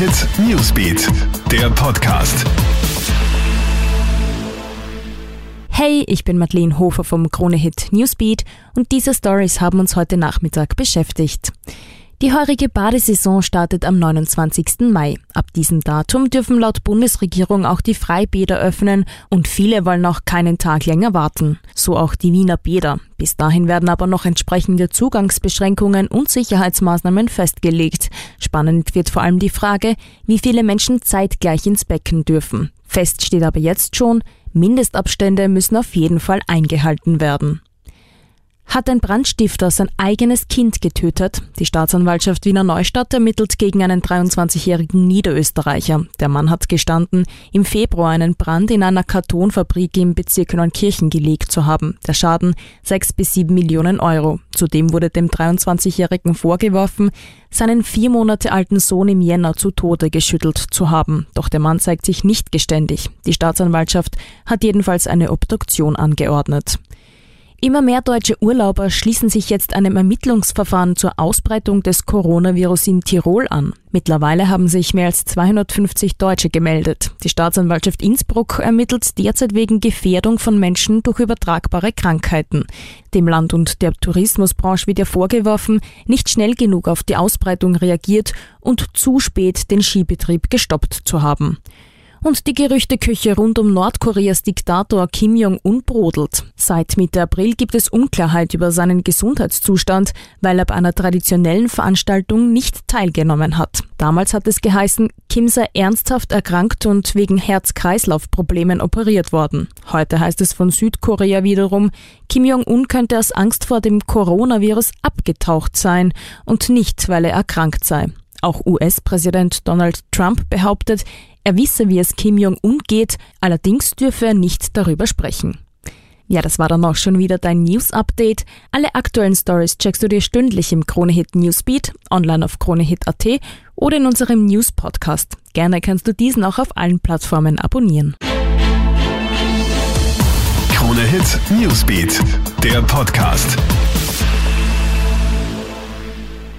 Hit Newsbeat, der Podcast. Hey, ich bin Madeleine Hofer vom Krone Hit Newsbeat und diese Stories haben uns heute Nachmittag beschäftigt. Die heurige Badesaison startet am 29. Mai. Ab diesem Datum dürfen laut Bundesregierung auch die Freibäder öffnen und viele wollen auch keinen Tag länger warten. So auch die Wiener Bäder. Bis dahin werden aber noch entsprechende Zugangsbeschränkungen und Sicherheitsmaßnahmen festgelegt. Spannend wird vor allem die Frage, wie viele Menschen zeitgleich ins Becken dürfen. Fest steht aber jetzt schon, Mindestabstände müssen auf jeden Fall eingehalten werden. Hat ein Brandstifter sein eigenes Kind getötet? Die Staatsanwaltschaft Wiener Neustadt ermittelt gegen einen 23-jährigen Niederösterreicher. Der Mann hat gestanden, im Februar einen Brand in einer Kartonfabrik im Bezirk Neunkirchen gelegt zu haben. Der Schaden 6 bis 7 Millionen Euro. Zudem wurde dem 23-jährigen vorgeworfen, seinen vier Monate alten Sohn im Jänner zu Tode geschüttelt zu haben. Doch der Mann zeigt sich nicht geständig. Die Staatsanwaltschaft hat jedenfalls eine Obduktion angeordnet. Immer mehr deutsche Urlauber schließen sich jetzt einem Ermittlungsverfahren zur Ausbreitung des Coronavirus in Tirol an. Mittlerweile haben sich mehr als 250 Deutsche gemeldet. Die Staatsanwaltschaft Innsbruck ermittelt derzeit wegen Gefährdung von Menschen durch übertragbare Krankheiten. Dem Land und der Tourismusbranche wird ja vorgeworfen, nicht schnell genug auf die Ausbreitung reagiert und zu spät den Skibetrieb gestoppt zu haben. Und die Gerüchteküche rund um Nordkoreas Diktator Kim Jong-un brodelt. Seit Mitte April gibt es Unklarheit über seinen Gesundheitszustand, weil er bei einer traditionellen Veranstaltung nicht teilgenommen hat. Damals hat es geheißen, Kim sei ernsthaft erkrankt und wegen Herz-Kreislauf-Problemen operiert worden. Heute heißt es von Südkorea wiederum, Kim Jong-un könnte aus Angst vor dem Coronavirus abgetaucht sein und nicht, weil er erkrankt sei. Auch US-Präsident Donald Trump behauptet, er wisse, wie es Kim Jong-un geht, allerdings dürfe er nicht darüber sprechen. Ja, das war dann auch schon wieder dein News-Update. Alle aktuellen Stories checkst du dir stündlich im Kronehit Newsbeat, online auf kronehit.at oder in unserem News-Podcast. Gerne kannst du diesen auch auf allen Plattformen abonnieren. Kronehit Newsbeat, der Podcast.